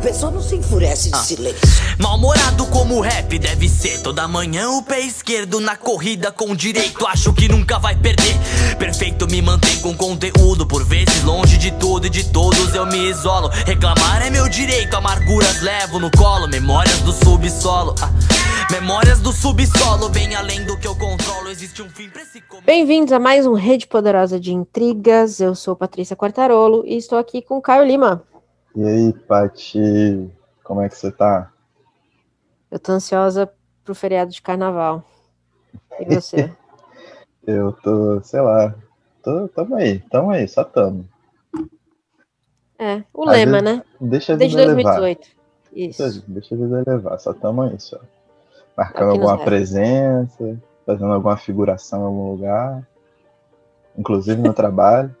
pessoa não se enfurece de ah. silêncio. Mal-humorado como o rap deve ser. Toda manhã o pé esquerdo na corrida com direito. Acho que nunca vai perder. Perfeito, me mantém com conteúdo. Por vezes longe de tudo e de todos eu me isolo. Reclamar é meu direito, amarguras levo no colo. Memórias do subsolo. Ah. Memórias do subsolo, bem além do que eu controlo. Existe um fim pra esse. Bem-vindos a mais um Rede Poderosa de Intrigas. Eu sou Patrícia Quartarolo e estou aqui com Caio Lima. E aí, Pati, como é que você tá? Eu tô ansiosa pro feriado de carnaval. E você? eu tô, sei lá, tô, tamo aí, tamo aí, só tamo. É, o Às lema, vezes, né? Deixa a vida Desde 2018. Levar. Isso. Deixa a vida levar, só tamo aí, só. Marcando alguma presença, fazendo alguma figuração em algum lugar, inclusive no trabalho.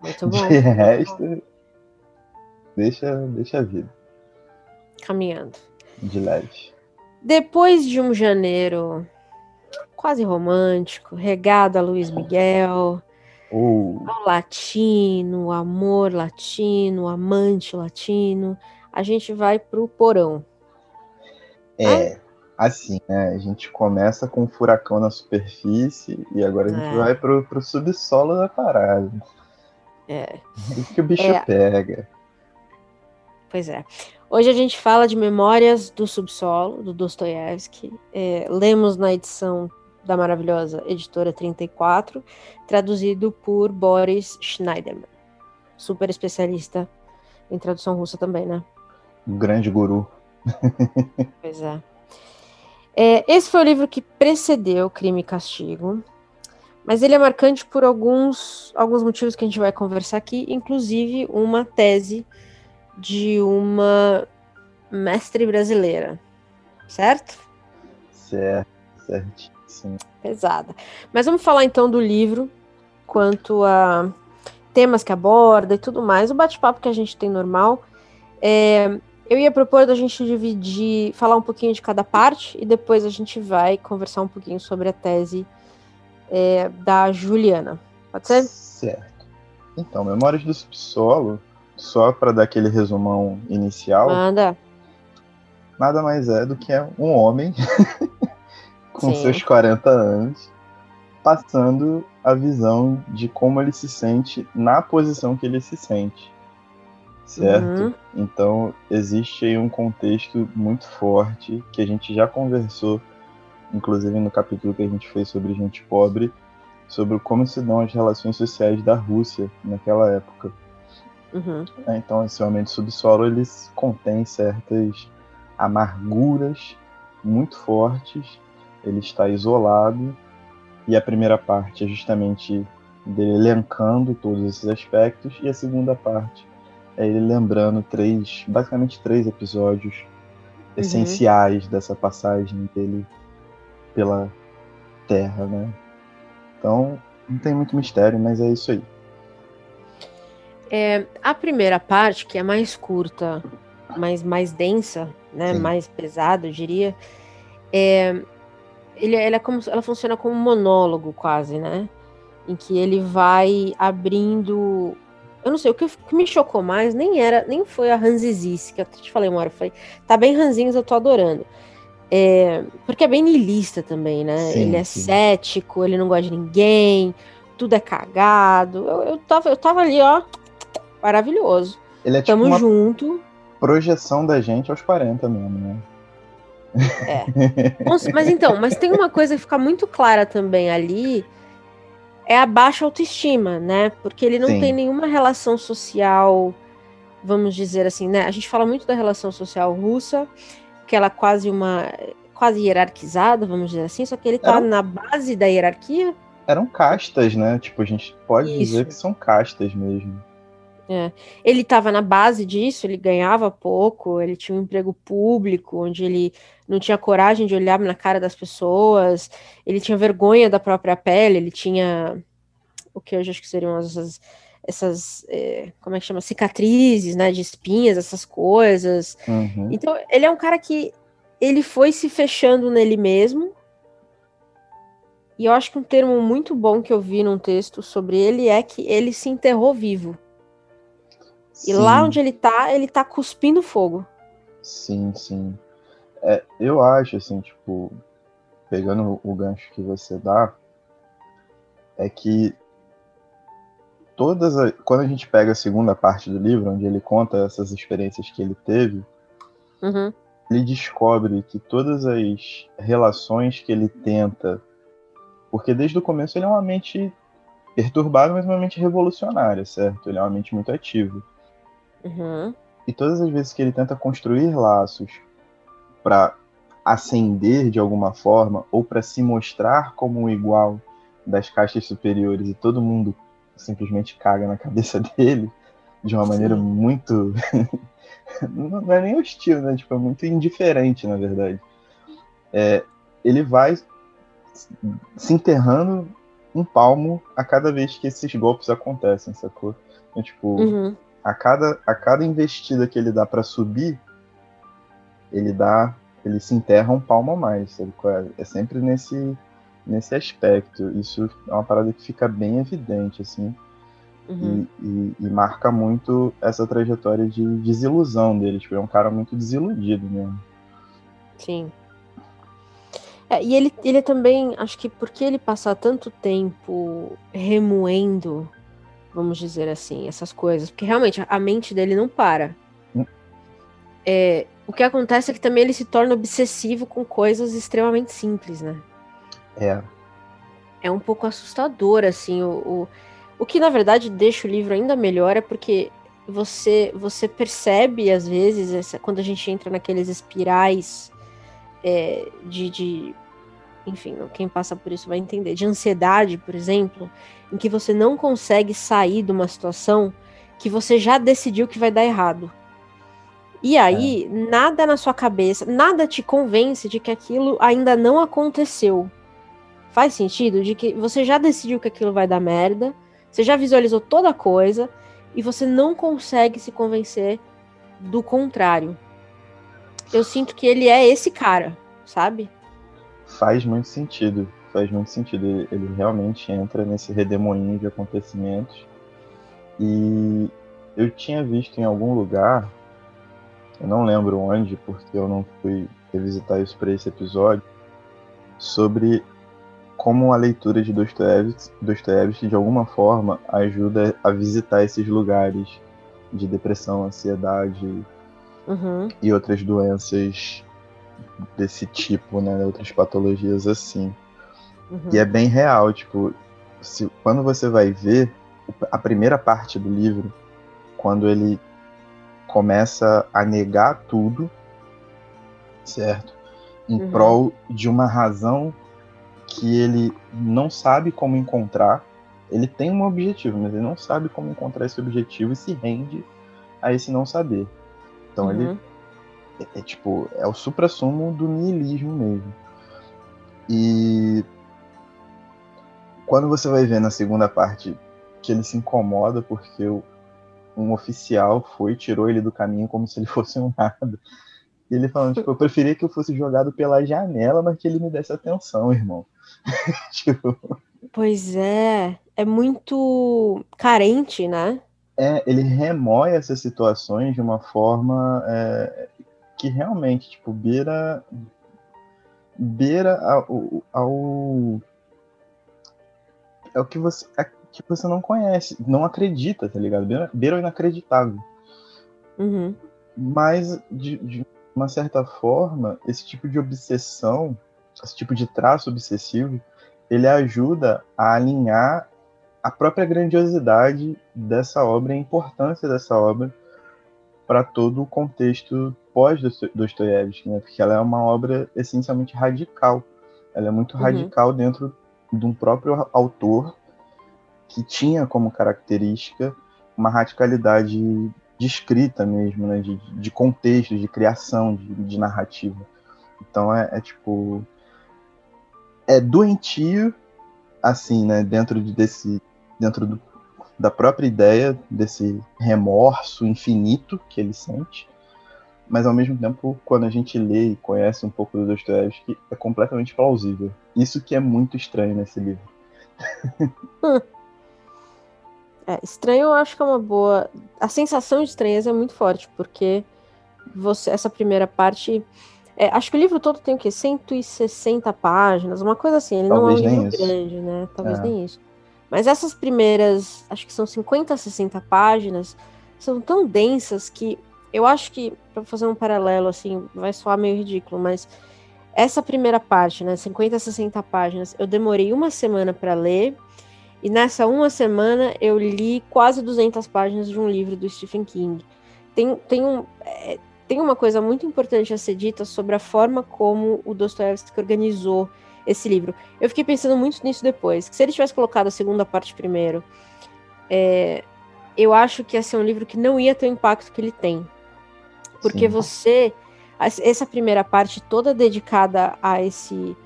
Muito bom. De resto, deixa, deixa a vida. Caminhando. De leve. Depois de um janeiro quase romântico, regado a Luiz Miguel, uh. ao latino, amor latino, amante latino, a gente vai pro porão. É, assim, né? A gente começa com um furacão na superfície e agora a gente é. vai pro, pro subsolo da parada. É. que o bicho é. pega. Pois é. Hoje a gente fala de Memórias do Subsolo, do Dostoiévski. É, lemos na edição da maravilhosa editora 34, traduzido por Boris Schneiderman, super especialista em tradução russa também, né? Um grande guru. pois é. é. Esse foi o livro que precedeu Crime e Castigo, mas ele é marcante por alguns, alguns motivos que a gente vai conversar aqui, inclusive uma tese de uma mestre brasileira, certo? Certo, certíssimo. Pesada. Mas vamos falar então do livro, quanto a temas que aborda e tudo mais. O bate-papo que a gente tem normal. É, eu ia propor da gente dividir, falar um pouquinho de cada parte e depois a gente vai conversar um pouquinho sobre a tese é, da Juliana. Pode ser? Certo. Então, Memórias do Subsolo só para dar aquele resumão inicial. Manda. Nada mais é do que um homem com Sim. seus 40 anos passando a visão de como ele se sente na posição que ele se sente. Certo? Uhum. Então, existe aí um contexto muito forte que a gente já conversou, inclusive no capítulo que a gente fez sobre gente pobre, sobre como se dão as relações sociais da Rússia naquela época. Uhum. É, então, esse homem de subsolo ele contém certas amarguras muito fortes. Ele está isolado e a primeira parte é justamente dele elencando todos esses aspectos e a segunda parte é ele lembrando três, basicamente três episódios uhum. essenciais dessa passagem dele pela Terra, né? Então, não tem muito mistério, mas é isso aí. É, a primeira parte, que é mais curta, mais, mais densa, né, mais pesada, eu diria, é, ele, ela, é como, ela funciona como um monólogo quase, né? Em que ele vai abrindo. Eu não sei, o que, que me chocou mais nem era, nem foi a Ranzizice, que eu te falei uma hora, eu falei, tá bem ranzinhos, eu tô adorando. É, porque é bem niilista também, né? Sim, ele é sim. cético, ele não gosta de ninguém, tudo é cagado. Eu, eu, tava, eu tava ali, ó, maravilhoso. Ele é Tamo tipo junto. projeção da gente aos 40 mesmo, né? É. Mas então, mas tem uma coisa que fica muito clara também ali, é a baixa autoestima, né? Porque ele não Sim. tem nenhuma relação social, vamos dizer assim, né? A gente fala muito da relação social russa, que ela é quase uma quase hierarquizada, vamos dizer assim, só que ele tá na base da hierarquia. Eram castas, né? Tipo, a gente pode Isso. dizer que são castas mesmo. É. Ele estava na base disso, ele ganhava pouco, ele tinha um emprego público, onde ele não tinha coragem de olhar na cara das pessoas, ele tinha vergonha da própria pele, ele tinha o que hoje acho que seriam essas, essas é, como é que chama, cicatrizes, né, de espinhas, essas coisas. Uhum. Então, ele é um cara que ele foi se fechando nele mesmo, e eu acho que um termo muito bom que eu vi num texto sobre ele é que ele se enterrou vivo. E lá onde ele tá, ele tá cuspindo fogo. Sim, sim. É, eu acho, assim, tipo, pegando o gancho que você dá, é que todas as, quando a gente pega a segunda parte do livro, onde ele conta essas experiências que ele teve, uhum. ele descobre que todas as relações que ele tenta, porque desde o começo ele é uma mente perturbada, mas uma mente revolucionária, certo? Ele é uma mente muito ativa. Uhum. E todas as vezes que ele tenta construir laços para ascender de alguma forma ou para se mostrar como um igual das caixas superiores e todo mundo simplesmente caga na cabeça dele de uma maneira Sim. muito não é nem hostil, né? Tipo, é muito indiferente, na verdade. É, ele vai se enterrando um palmo a cada vez que esses golpes acontecem, sacou? Então, tipo, uhum. A, cada, a cada investida que ele dá para subir, ele dá. Ele se enterra um palmo a mais? É, é sempre nesse, nesse aspecto. Isso é uma parada que fica bem evidente, assim. Uhum. E, e, e, marca muito essa trajetória de desilusão dele. Tipo, é um cara muito desiludido mesmo. Sim. É, e ele, ele também, acho que porque ele passar tanto tempo remoendo, vamos dizer assim, essas coisas, porque realmente a mente dele não para. Hum. É, o que acontece é que também ele se torna obsessivo com coisas extremamente simples, né? É. É um pouco assustador, assim, o, o, o que na verdade deixa o livro ainda melhor é porque você você percebe às vezes essa, quando a gente entra naqueles espirais é, de, de enfim, quem passa por isso vai entender, de ansiedade, por exemplo, em que você não consegue sair de uma situação que você já decidiu que vai dar errado. E aí, é. nada na sua cabeça, nada te convence de que aquilo ainda não aconteceu. Faz sentido? De que você já decidiu que aquilo vai dar merda, você já visualizou toda a coisa e você não consegue se convencer do contrário. Eu sinto que ele é esse cara, sabe? Faz muito sentido. Faz muito sentido. Ele, ele realmente entra nesse redemoinho de acontecimentos. E eu tinha visto em algum lugar, eu não lembro onde, porque eu não fui revisitar isso para esse episódio, sobre como a leitura de Dostoiévski, Dostoiévski de alguma forma ajuda a visitar esses lugares de depressão, ansiedade uhum. e outras doenças desse tipo, né? Outras patologias assim. Uhum. E é bem real, tipo, se, quando você vai ver a primeira parte do livro, quando ele começa a negar tudo, certo? Em uhum. prol de uma razão que ele não sabe como encontrar. Ele tem um objetivo, mas ele não sabe como encontrar esse objetivo e se rende a esse não saber. Então uhum. ele é, é, tipo, é o supra-sumo do niilismo mesmo. E quando você vai ver na segunda parte que ele se incomoda porque um oficial foi e tirou ele do caminho como se ele fosse um nada. E ele falando, tipo, eu preferia que eu fosse jogado pela janela, mas que ele me desse atenção, irmão. tipo... Pois é, é muito carente, né? É, ele remoe essas situações de uma forma é, que realmente, tipo, beira beira ao, ao é o que você é, que você não conhece, não acredita, tá ligado? Beira, beira o inacreditável. Uhum. Mas de, de uma certa forma, esse tipo de obsessão, esse tipo de traço obsessivo, ele ajuda a alinhar a própria grandiosidade dessa obra, a importância dessa obra para todo o contexto pós-Dostoiévski, né? Porque ela é uma obra essencialmente radical. Ela é muito uhum. radical dentro de um próprio autor que tinha como característica uma radicalidade de escrita mesmo, né? De, de contexto, de criação, de, de narrativa. Então é, é, tipo é doentio assim, né? Dentro de, desse dentro do, da própria ideia desse remorso infinito que ele sente mas ao mesmo tempo, quando a gente lê e conhece um pouco do Dostoevsky, é completamente plausível. Isso que é muito estranho nesse livro. É, estranho eu acho que é uma boa. A sensação de estranheza é muito forte, porque você essa primeira parte. É, acho que o livro todo tem o quê? 160 páginas, uma coisa assim. Ele Talvez não é um livro isso. grande, né? Talvez É. nem isso. Mas essas primeiras, acho que são 50, 60 páginas, são tão densas que eu acho que, para fazer um paralelo, assim, vai soar meio ridículo, mas essa primeira parte, né, 50, 60 páginas, eu demorei uma semana para ler, e nessa uma semana eu li quase 200 páginas de um livro do Stephen King. Tem, tem, um, é, tem uma coisa muito importante a ser dita sobre a forma como o Dostoiévski organizou esse livro. Eu fiquei pensando muito nisso depois, que se ele tivesse colocado a segunda parte primeiro, é, eu acho que ia ser um livro que não ia ter o impacto que ele tem. Porque Sim. você. Essa primeira parte toda dedicada a esse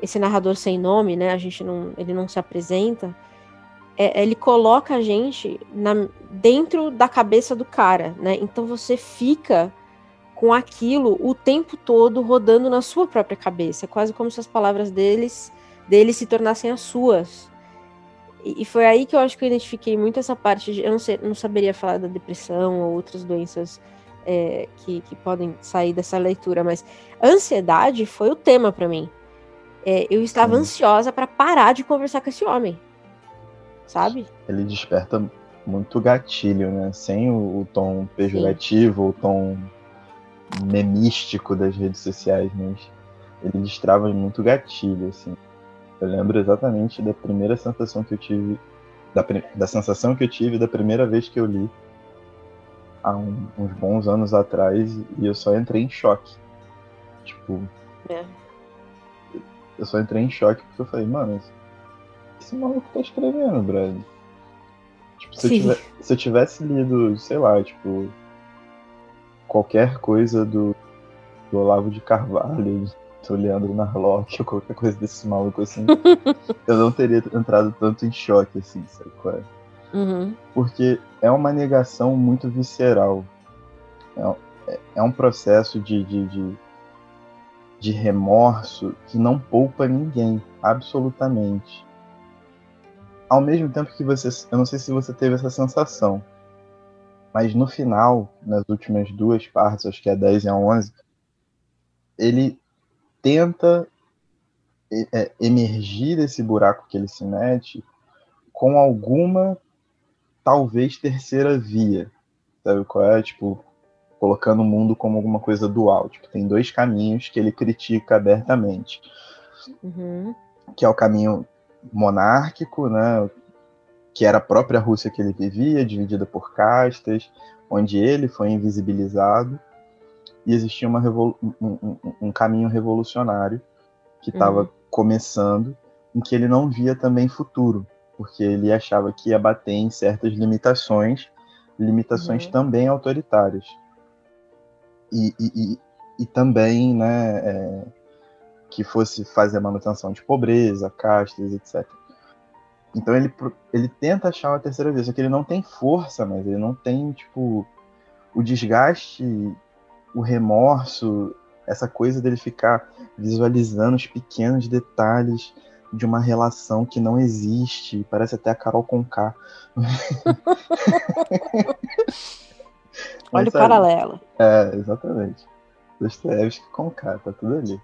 esse narrador sem nome, né? A gente não, ele não se apresenta. é- ele coloca a gente na, dentro da cabeça do cara, né? Então você fica com aquilo o tempo todo rodando na sua própria cabeça, quase como se as palavras deles dele se tornassem as suas. E, e foi aí que eu acho que eu identifiquei muito essa parte de. Eu não, sei, não saberia falar da depressão ou outras doenças é, que, que podem sair dessa leitura, mas ansiedade foi o tema para mim. É, eu estava Sim. ansiosa para parar de conversar com esse homem, sabe? Ele desperta muito gatilho, né? Sem o, o tom pejorativo, o tom memístico das redes sociais, mas ele destrava muito gatilho, assim. Eu lembro exatamente da primeira sensação que eu tive, da, da sensação que eu tive da primeira vez que eu li, há um- uns bons anos atrás, e eu só entrei em choque. Tipo, É. eu só entrei em choque porque eu falei, mano, esse maluco tá escrevendo, brother. Tipo, se eu, tiver- se eu tivesse lido, sei lá, tipo, qualquer coisa do, do Olavo de Carvalho, do Leandro Narlock, ou qualquer coisa desse maluco assim, eu não teria entrado tanto em choque, assim, sabe qual é? Uhum. porque é uma negação muito visceral. É, um- é- é um processo de, de, de, de remorso que não poupa ninguém, absolutamente. Ao mesmo tempo que você. Eu não sei se você teve essa sensação, mas no final, nas últimas duas partes, acho que é a 10 e a 11, ele tenta é, é, emergir desse buraco que ele se mete com alguma talvez terceira via. Sabe qual é? Tipo, colocando o mundo como alguma coisa dual. Tipo, tem dois caminhos que ele critica abertamente. Uhum. Que é o caminho monárquico, né? Que era a própria Rússia que ele vivia, dividida por castas, onde ele foi invisibilizado. E existia uma um, um- um caminho revolucionário que estava Uhum. começando, em que ele não via também futuro porque ele achava que ia bater em certas limitações, limitações Uhum. também autoritárias. E, e, e, e também, né, é, que fosse fazer manutenção de pobreza, castas, etc. Então ele, ele tenta achar uma terceira via, só que ele não tem força, mas ele não tem, tipo, o desgaste, o remorso, essa coisa dele ficar visualizando os pequenos detalhes de uma relação que não existe. Parece até a Carol Conká. Olha o paralelo. É, exatamente. Dostoevsky com K, tá tudo ali.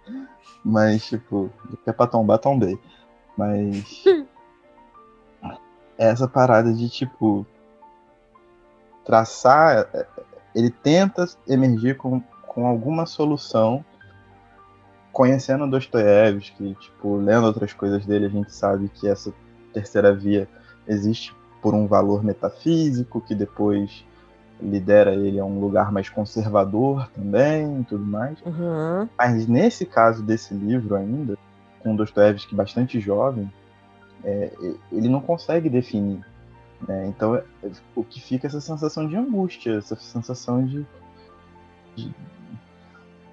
Mas, tipo, é pra tombar, tombei. Mas. essa parada de, tipo. Traçar. é, Ele tenta emergir com, com alguma solução. Conhecendo Dostoiévski, tipo, lendo outras coisas dele, a gente sabe que essa terceira via existe por um valor metafísico, que depois lidera ele a um lugar mais conservador também e tudo mais. Uhum. Mas nesse caso desse livro ainda, com Dostoiévski bastante jovem, é, ele não consegue definir. né? Então é- o que fica é essa sensação de angústia, essa sensação de. de-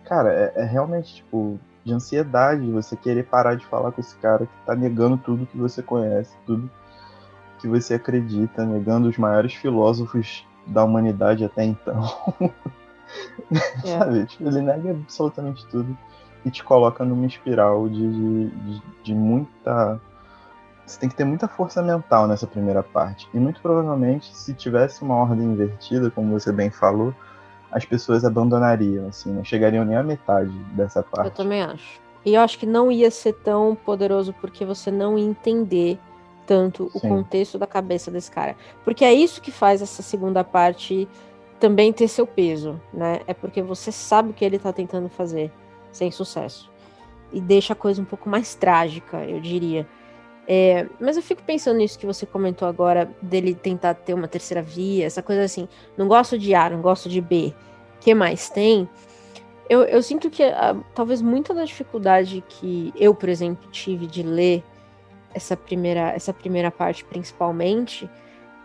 cara, é, é realmente tipo de ansiedade, de você querer parar de falar com esse cara que tá negando tudo que você conhece, tudo que você acredita, negando os maiores filósofos da humanidade até então. É. Sabe? Tipo, ele nega absolutamente tudo e te coloca numa espiral de, de, de- de muita você tem que ter muita força mental nessa primeira parte. E muito provavelmente, se tivesse uma ordem invertida, como você bem falou, as pessoas abandonariam, assim, não chegariam nem à metade dessa parte. Eu também acho. E eu acho que não ia ser tão poderoso porque você não ia entender tanto Sim. o contexto da cabeça desse cara. Porque é isso que faz essa segunda parte também ter seu peso, né? É porque você sabe o que ele tá tentando fazer sem sucesso. E deixa a coisa um pouco mais trágica, eu diria. É, mas eu fico pensando nisso que você comentou agora, dele tentar ter uma terceira via, essa coisa assim, não gosto de A, não gosto de B, que mais tem? Eu, eu sinto que a, talvez muita da dificuldade que eu, por exemplo, tive de ler essa primeira, essa primeira parte principalmente,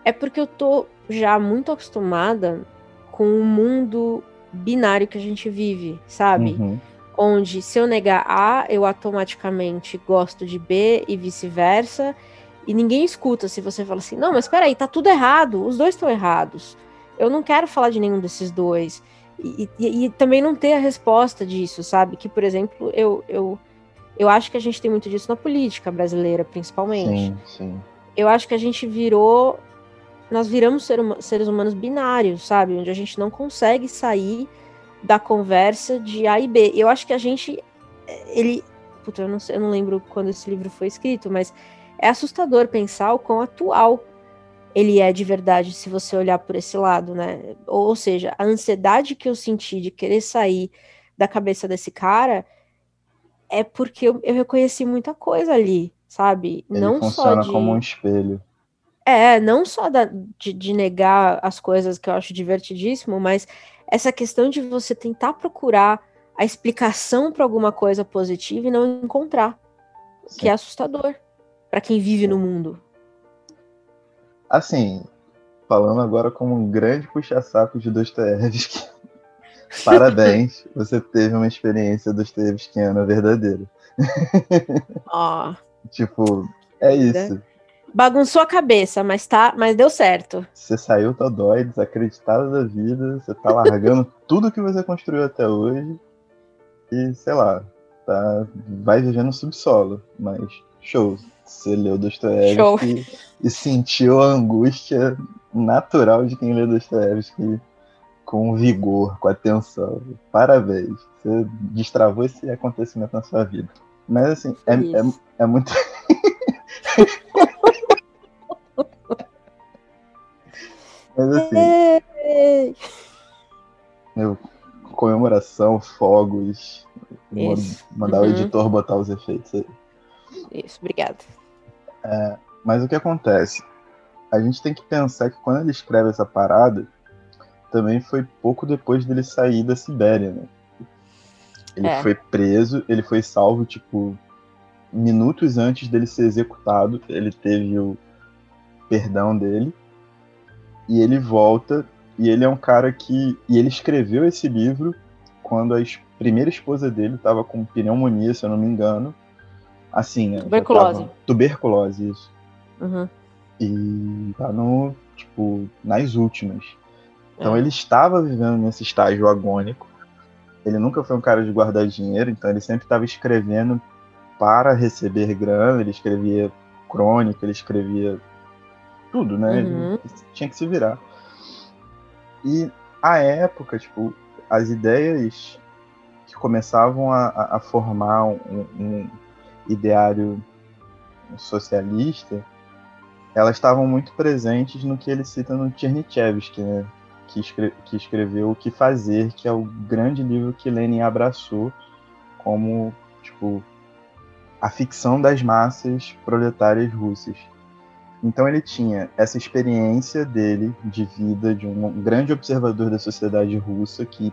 é porque eu tô já muito acostumada com o mundo binário que a gente vive, sabe? Uhum onde se eu negar A, eu automaticamente gosto de B e vice-versa, e ninguém escuta se você fala assim, não, mas peraí, tá tudo errado, os dois estão errados. Eu não quero falar de nenhum desses dois. E, e, e, também não ter a resposta disso, sabe? Que, por exemplo, eu, eu, eu acho que a gente tem muito disso na política brasileira, principalmente. Sim, sim. Eu acho que a gente virou. Nós viramos ser, seres humanos binários, sabe? Onde a gente não consegue sair da conversa de A e B. Eu acho que a gente, ele, puta, eu não, sei, eu não lembro quando esse livro foi escrito, mas é assustador pensar o quão atual ele é de verdade se você olhar por esse lado, né? Ou, ou seja, a ansiedade que eu senti de querer sair da cabeça desse cara é porque eu, eu reconheci muita coisa ali, sabe? Ele não funciona só de... como um espelho. É, não só da, de, de negar as coisas que eu acho divertidíssimo, mas essa questão de você tentar procurar a explicação para alguma coisa positiva e não encontrar, Sim. que é assustador para quem vive no mundo. Assim, falando agora como um grande puxa-saco de Dostoiévski, parabéns, você teve uma experiência dostoiévskiana verdadeira. Ó. Oh. tipo, é isso. Bagunçou a cabeça, mas tá, mas deu certo. Você saiu dói, desacreditado da vida, você tá largando tudo que você construiu até hoje e, sei lá, tá, vai viver no subsolo, mas show. Você leu Dostoiévski e, e sentiu a angústia natural de quem lê Dostoiévski com vigor, com atenção. Parabéns. Você destravou esse acontecimento na sua vida. Mas assim, é, é, é muito. Mas assim. Meu, comemoração, fogos. Isso. Mandar uhum. o editor botar os efeitos aí. Isso, obrigado. É, mas o que acontece? A gente tem que pensar que quando ele escreve essa parada, também foi pouco depois dele sair da Sibéria, né? Ele é. foi preso, ele foi salvo, tipo, minutos antes dele ser executado. Ele teve o perdão dele e ele volta e ele é um cara que e ele escreveu esse livro quando a primeira esposa dele estava com pneumonia, se eu não me engano. Assim, né? Tuberculose. Tuberculose, isso. Uhum. E tá no, tipo, nas últimas. Então é. ele estava vivendo nesse estágio agônico. Ele nunca foi um cara de guardar dinheiro, então ele sempre estava escrevendo para receber grana, ele escrevia crônica, ele escrevia tudo, né? Uhum. Tinha que se virar. E a época, tipo, as ideias que começavam a, a formar um, um, ideário socialista, elas estavam muito presentes no que ele cita no Tchernichevsky, né? Que, escre que escreveu O Que Fazer, que é o grande livro que Lenin abraçou como, tipo, a ficção das massas proletárias russas. Então ele tinha essa experiência dele de vida de um grande observador da sociedade russa que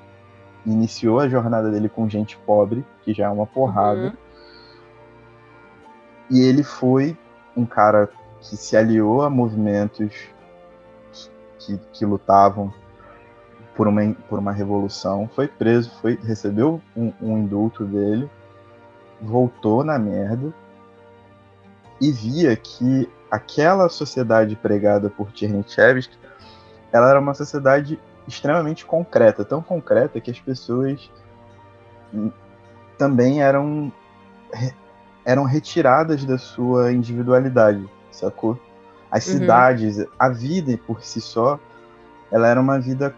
iniciou a jornada dele com gente pobre, que já é uma porrada. Uhum. E ele foi um cara que se aliou a movimentos que, que lutavam por uma, por uma revolução, foi preso, foi recebeu um, um indulto dele, voltou na merda e via que aquela sociedade pregada por Tchernychevsky, ela era uma sociedade extremamente concreta, tão concreta que as pessoas também eram eram retiradas da sua individualidade, sacou? As uhum. cidades, a vida por si só, ela era uma vida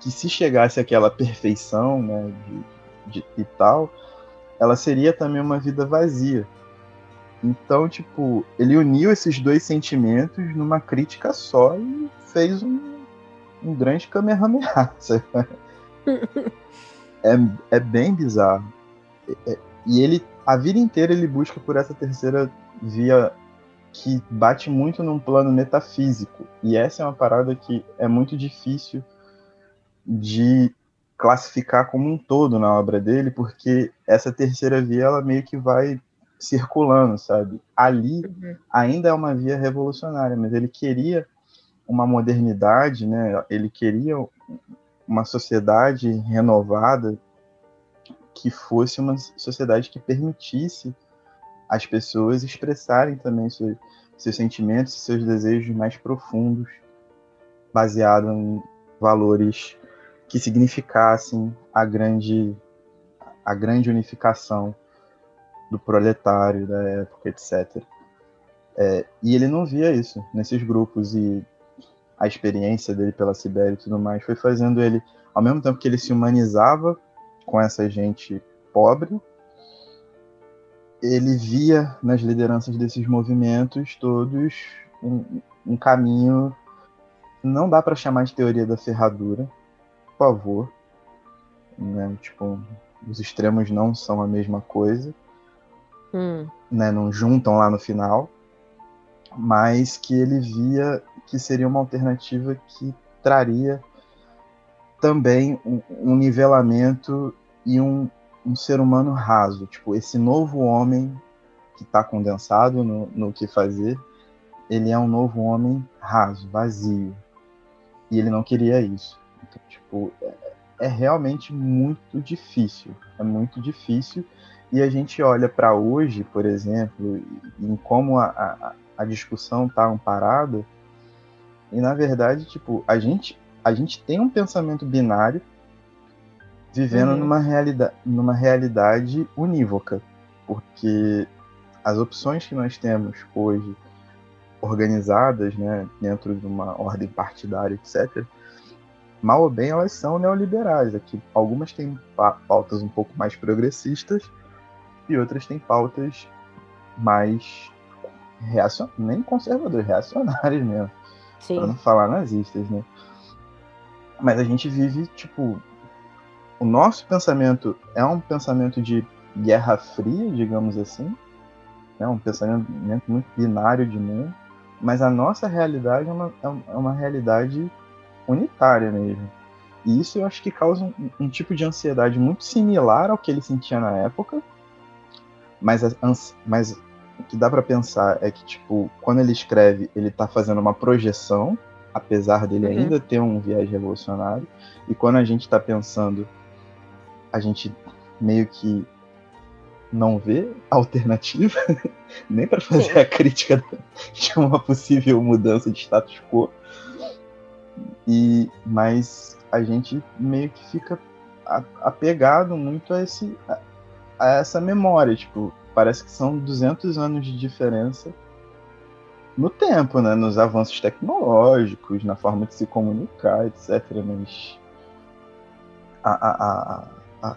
que se chegasse àquela perfeição, né, de, de, e tal, ela seria também uma vida vazia. Então, tipo, ele uniu esses dois sentimentos numa crítica só e fez um, um grande Kamehameha. é, é bem bizarro. É, e ele, a vida inteira, ele busca por essa terceira via que bate muito num plano metafísico. E essa é uma parada que é muito difícil de classificar como um todo na obra dele, porque essa terceira via ela meio que vai circulando, sabe? Ali uhum. ainda é uma via revolucionária, mas ele queria uma modernidade, né? Ele queria uma sociedade renovada que fosse uma sociedade que permitisse as pessoas expressarem também seus, seus sentimentos e seus desejos mais profundos, baseado em valores que significassem a grande a grande unificação do proletário da época, etc. É, e ele não via isso nesses grupos e a experiência dele pela Sibéria e tudo mais foi fazendo ele, ao mesmo tempo que ele se humanizava com essa gente pobre, ele via nas lideranças desses movimentos todos um, um caminho. Não dá para chamar de teoria da ferradura, por favor. Né? Tipo, os extremos não são a mesma coisa. Hum. Né? Não juntam lá no final. Mas que ele via que seria uma alternativa que traria também um, um nivelamento e um, um ser humano raso, tipo, esse novo homem que está condensado no, no que fazer, ele é um novo homem raso, vazio. E ele não queria isso. Então, tipo, é, é realmente muito difícil. É muito difícil. E a gente olha para hoje, por exemplo, em como a, a, a discussão está amparada, e na verdade, tipo, a gente, a gente tem um pensamento binário vivendo uhum. numa, realidade, numa realidade unívoca, porque as opções que nós temos hoje organizadas, né, dentro de uma ordem partidária, etc., mal ou bem elas são neoliberais. Aqui algumas têm pautas um pouco mais progressistas e outras têm pautas mais reacion... nem conservadoras, reacionárias mesmo, para não falar nazistas, né? Mas a gente vive tipo o nosso pensamento é um pensamento de guerra fria, digamos assim, é um pensamento muito binário de mundo, mas a nossa realidade é uma, é, é uma realidade unitária mesmo. E isso eu acho que causa um, um tipo de ansiedade muito similar ao que ele sentia na época, mas, mas o que dá para pensar é que, tipo, quando ele escreve, ele tá fazendo uma projeção, apesar dele uhum. ainda ter um viés revolucionário, e quando a gente está pensando a gente meio que não vê alternativa, nem para fazer Sim. a crítica de uma possível mudança de status quo. E mas a gente meio que fica apegado muito a esse a, a essa memória, tipo, parece que são 200 anos de diferença no tempo, né, nos avanços tecnológicos, na forma de se comunicar, etc. Mas a, a, a,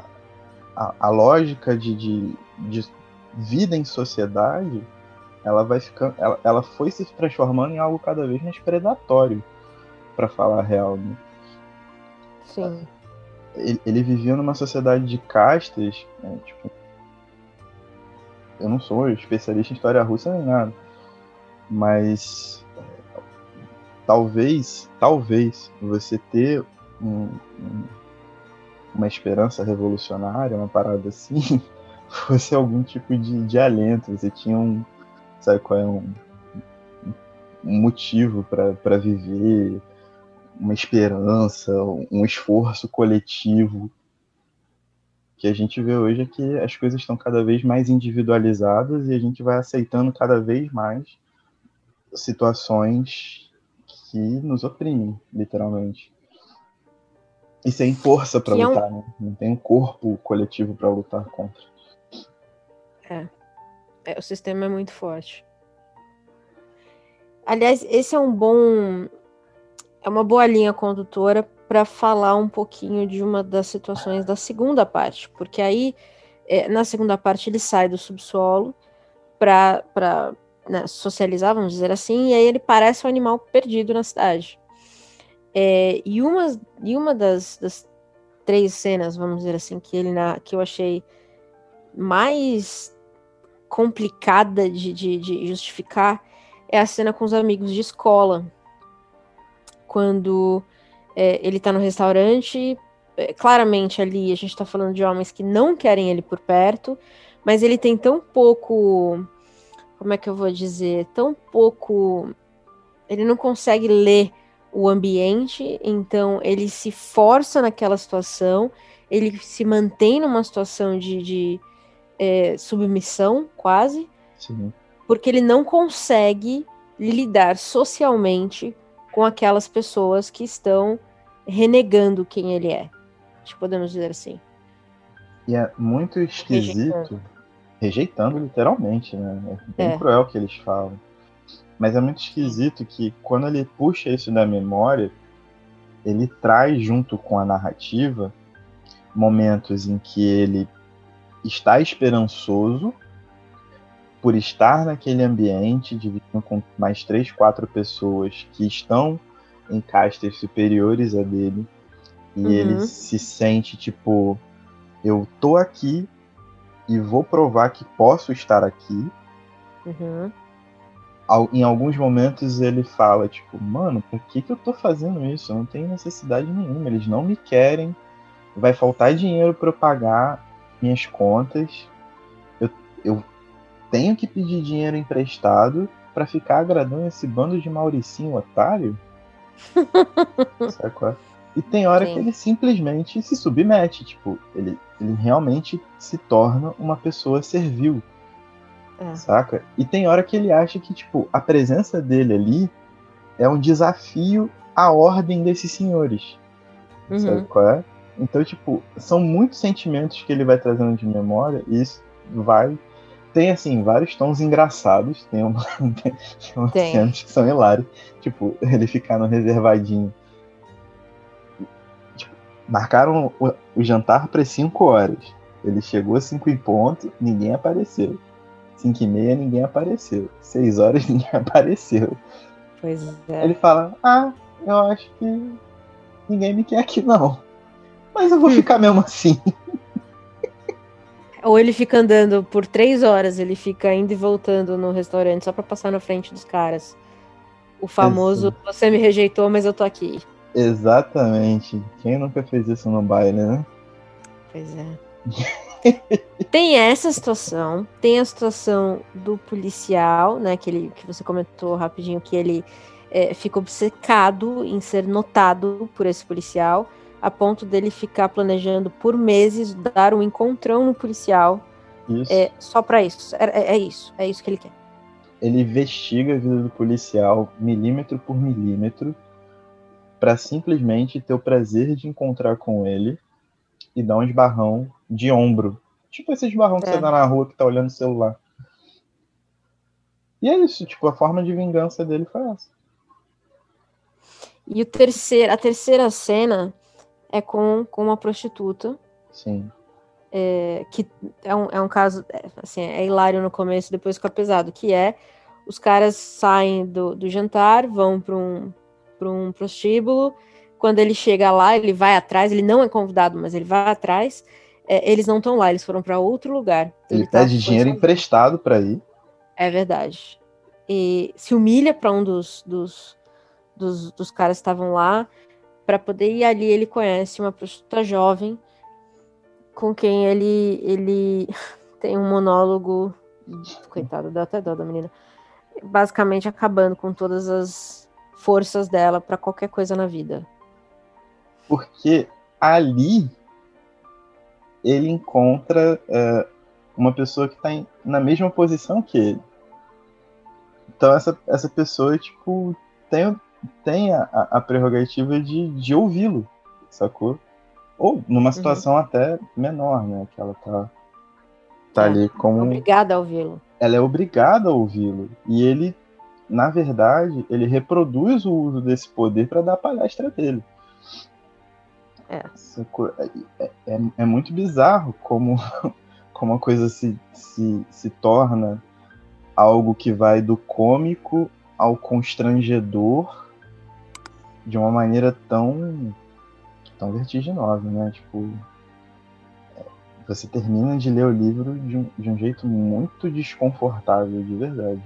a, a, lógica de, de, de, vida em sociedade, ela vai ficando, ela, ela foi se transformando em algo cada vez mais predatório, para falar a real. Né? Sim. Ele, ele, vivia numa sociedade de castas, né, tipo, eu não sou especialista em história russa nem nada, mas talvez, talvez você ter um, um uma esperança revolucionária, uma parada assim, fosse algum tipo de, de alento. Você tinha um. Sabe qual é? Um, um motivo para viver, uma esperança, um esforço coletivo. que a gente vê hoje é que as coisas estão cada vez mais individualizadas e a gente vai aceitando cada vez mais situações que nos oprimem, literalmente. E sem força para lutar, é um... né? Não tem um corpo coletivo para lutar contra. É. É, o sistema é muito forte. Aliás, esse é um bom. É uma boa linha condutora para falar um pouquinho de uma das situações da segunda parte, porque aí, é, na segunda parte, ele sai do subsolo para né, socializar, vamos dizer assim, e aí ele parece um animal perdido na cidade. É, e, uma, e uma das, das três cenas, vamos dizer assim, que ele na, que eu achei mais complicada de, de, de, justificar é a cena com os amigos de escola. Quando é, ele tá no restaurante, é, claramente ali a gente tá falando de homens que não querem ele por perto, mas ele tem tão pouco. Como é que eu vou dizer? Tão pouco. Ele não consegue ler o ambiente, então ele se força naquela situação, ele se mantém numa situação de, de é, submissão, quase, Sim. porque ele não consegue lidar socialmente com aquelas pessoas que estão renegando quem ele é. Podemos dizer assim. E é muito esquisito, rejeitando, rejeitando literalmente, né? É bem é. cruel que eles falam. Mas é muito esquisito que quando ele puxa isso da memória, ele traz junto com a narrativa momentos em que ele está esperançoso por estar naquele ambiente, dividindo com mais três, quatro pessoas que estão em castas superiores a dele, e uhum. ele se sente tipo: eu tô aqui e vou provar que posso estar aqui. Uhum em alguns momentos ele fala, tipo, mano, por que, que eu tô fazendo isso? Eu não tenho necessidade nenhuma, eles não me querem, vai faltar dinheiro para eu pagar minhas contas, eu, eu tenho que pedir dinheiro emprestado para ficar agradando esse bando de Mauricinho otário? Sabe E tem hora Sim. que ele simplesmente se submete, tipo, ele, ele realmente se torna uma pessoa servil. É. Saca? E tem hora que ele acha que, tipo, a presença dele ali é um desafio à ordem desses senhores. Uhum. Sabe qual é? Então, tipo, são muitos sentimentos que ele vai trazendo de memória e isso vai. Tem, assim, vários tons engraçados. Tem, uma, tem umas tem. cenas que são hilárias. Tipo, ele ficar no reservadinho. Tipo, marcaram o, o jantar para 5 horas. Ele chegou a 5 em ponto, ninguém apareceu. 5 e meia ninguém apareceu. 6 horas ninguém apareceu. Pois é. Ele fala, ah, eu acho que ninguém me quer aqui não. Mas eu vou ficar mesmo assim. Ou ele fica andando por três horas, ele fica indo e voltando no restaurante só pra passar na frente dos caras. O famoso, você me rejeitou, mas eu tô aqui. Exatamente. Quem nunca fez isso no baile, né? Pois é. tem essa situação, tem a situação do policial, né, que, ele, que você comentou rapidinho, que ele é, fica obcecado em ser notado por esse policial, a ponto dele ficar planejando por meses dar um encontrão no policial. Isso. É, só para isso. É, é, é, isso. É isso que ele quer. Ele investiga a vida do policial milímetro por milímetro para simplesmente ter o prazer de encontrar com ele e dar um esbarrão de ombro. Tipo esse esbarrão que é. você dá na rua que tá olhando o celular. E é isso, tipo, a forma de vingança dele foi essa. E o terceiro, a terceira cena é com, com uma prostituta. Sim. É, que é um, é um caso, é, assim, é hilário no começo, depois fica pesado, que é os caras saem do, do jantar, vão para um, um prostíbulo, quando ele chega lá, ele vai atrás, ele não é convidado, mas ele vai atrás. É, eles não estão lá, eles foram para outro lugar. Então ele, ele tá pede dinheiro emprestado para ir. É verdade. E se humilha para um dos, dos, dos, dos caras que estavam lá para poder ir ali. Ele conhece uma prostituta jovem com quem ele ele tem um monólogo. Coitado, deu até dó da menina. Basicamente acabando com todas as forças dela para qualquer coisa na vida. Porque ali ele encontra é, uma pessoa que está na mesma posição que ele. Então essa, essa pessoa, tipo, tem, tem a, a prerrogativa de, de ouvi-lo, sacou? Ou numa uhum. situação uhum. até menor, né? Que ela tá, tá é, ali como. Obrigada a ouvi-lo. Ela é obrigada a ouvi-lo. E ele, na verdade, ele reproduz o uso desse poder para dar a palestra dele. É. É, é, é muito bizarro como, como a coisa se, se, se torna algo que vai do cômico ao constrangedor de uma maneira tão tão vertiginosa, né? Tipo, é, você termina de ler o livro de um, de um jeito muito desconfortável, de verdade.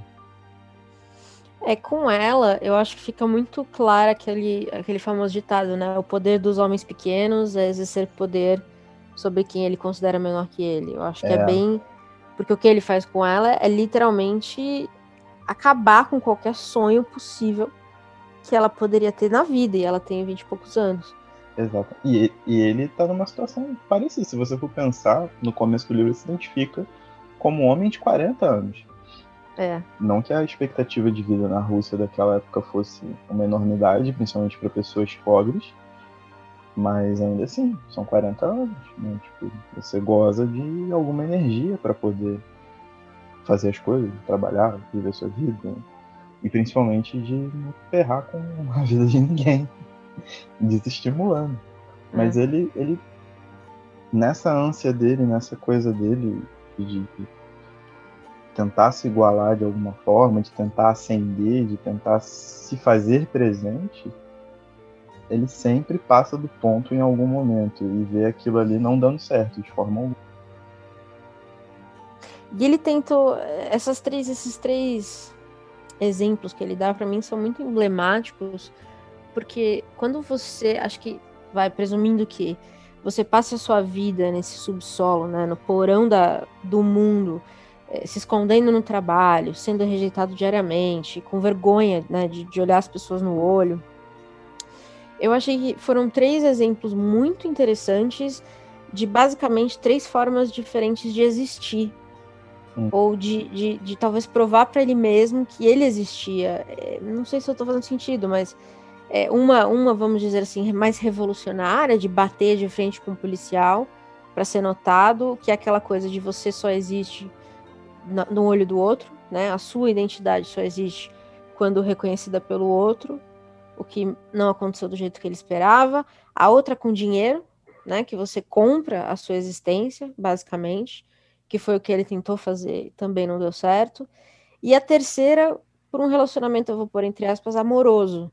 É, com ela, eu acho que fica muito claro aquele, aquele famoso ditado, né? O poder dos homens pequenos é exercer poder sobre quem ele considera menor que ele. Eu acho que é, é bem. Porque o que ele faz com ela é literalmente acabar com qualquer sonho possível que ela poderia ter na vida, e ela tem 20 e poucos anos. Exato. E, e ele tá numa situação parecida. Se você for pensar, no começo do livro ele se identifica como um homem de 40 anos. É. Não que a expectativa de vida na Rússia daquela época fosse uma enormidade, principalmente para pessoas pobres, mas ainda assim, são 40 anos. Né? Tipo, você goza de alguma energia para poder fazer as coisas, trabalhar, viver sua vida, e principalmente de não ferrar com a vida de ninguém, desestimulando. Mas é. ele, ele, nessa ânsia dele, nessa coisa dele de tentar se igualar de alguma forma, de tentar ascender, de tentar se fazer presente, ele sempre passa do ponto em algum momento e vê aquilo ali não dando certo de forma alguma. E ele tentou essas três, esses três exemplos que ele dá para mim são muito emblemáticos, porque quando você, acho que vai presumindo que você passa a sua vida nesse subsolo, né, no porão da, do mundo, eh, se escondendo no trabalho, sendo rejeitado diariamente, com vergonha né, de, de olhar as pessoas no olho. Eu achei que foram três exemplos muito interessantes de basicamente três formas diferentes de existir. Hum. Ou de, de, de, talvez provar para ele mesmo que ele existia. É, não sei se eu estou fazendo sentido, mas é, uma, uma, vamos dizer assim, mais revolucionária, de bater de frente com um policial para ser notado, que é aquela coisa de você só existe no olho do outro, né? A sua identidade só existe quando reconhecida pelo outro, o que não aconteceu do jeito que ele esperava. A outra com dinheiro, né? Que você compra a sua existência, basicamente, que foi o que ele tentou fazer, também não deu certo. E a terceira, por um relacionamento, eu vou pôr entre aspas, amoroso.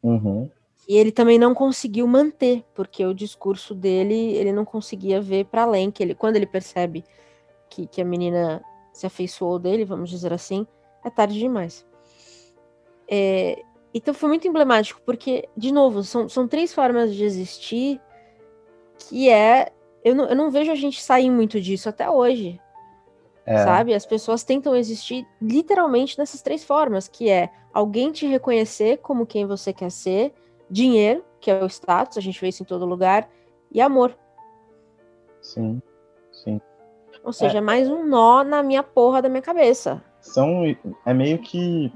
Uhum. E ele também não conseguiu manter, porque o discurso dele, ele não conseguia ver para além, que ele, quando ele percebe que, que a menina se afeiçoou dele, vamos dizer assim, é tarde demais. É, então foi muito emblemático, porque, de novo, são, são três formas de existir que é. Eu não, eu não vejo a gente sair muito disso até hoje. É. Sabe? As pessoas tentam existir literalmente nessas três formas, que é alguém te reconhecer como quem você quer ser, dinheiro, que é o status, a gente vê isso em todo lugar, e amor. Sim, sim. Ou seja, é. mais um nó na minha porra da minha cabeça. São, é meio que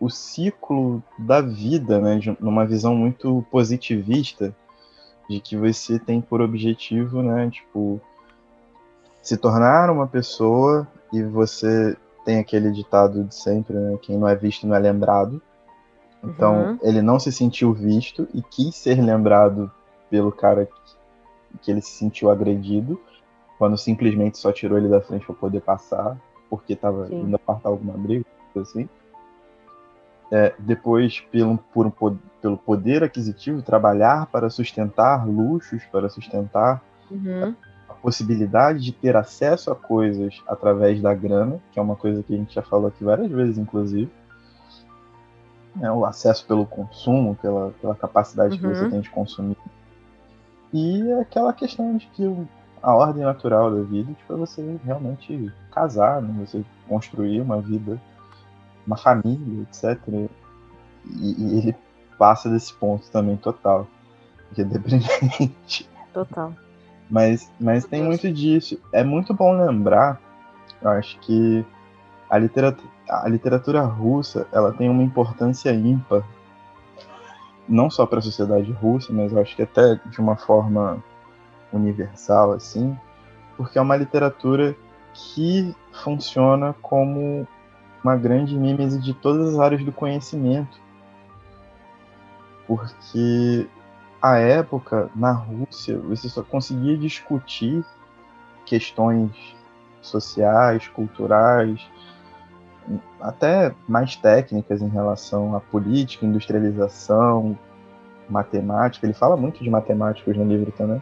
o ciclo da vida, né? Numa visão muito positivista, de que você tem por objetivo, né? Tipo, se tornar uma pessoa e você tem aquele ditado de sempre, né? Quem não é visto não é lembrado. Então, uhum. ele não se sentiu visto e quis ser lembrado pelo cara que, que ele se sentiu agredido quando simplesmente só tirou ele da frente para poder passar, porque estava indo apartar alguma briga, assim. É, depois, pelo, por, pelo poder aquisitivo, trabalhar para sustentar luxos, para sustentar uhum. a, a, possibilidade de ter acesso a coisas através da grana, que é uma coisa que a gente já falou aqui várias vezes, inclusive. É, o acesso pelo consumo, pela, pela capacidade uhum. que você uhum. tem de consumir. E aquela questão de que a ordem natural da vida tipo, é você realmente casar, né? você construir uma vida, uma família, etc. E, e ele passa desse ponto também total, que é deprimente. Total. Mas, mas tem muito disso. É muito bom lembrar, eu acho que a literatura, a literatura russa ela tem uma importância ímpar, não só para a sociedade russa, mas eu acho que até de uma forma universal, assim, porque é uma literatura que funciona como uma grande mímese de todas as áreas do conhecimento. Porque a época, na Rússia, você só conseguia discutir questões sociais, culturais, até mais técnicas em relação à política, industrialização, matemática. Ele fala muito de matemáticos no livro também,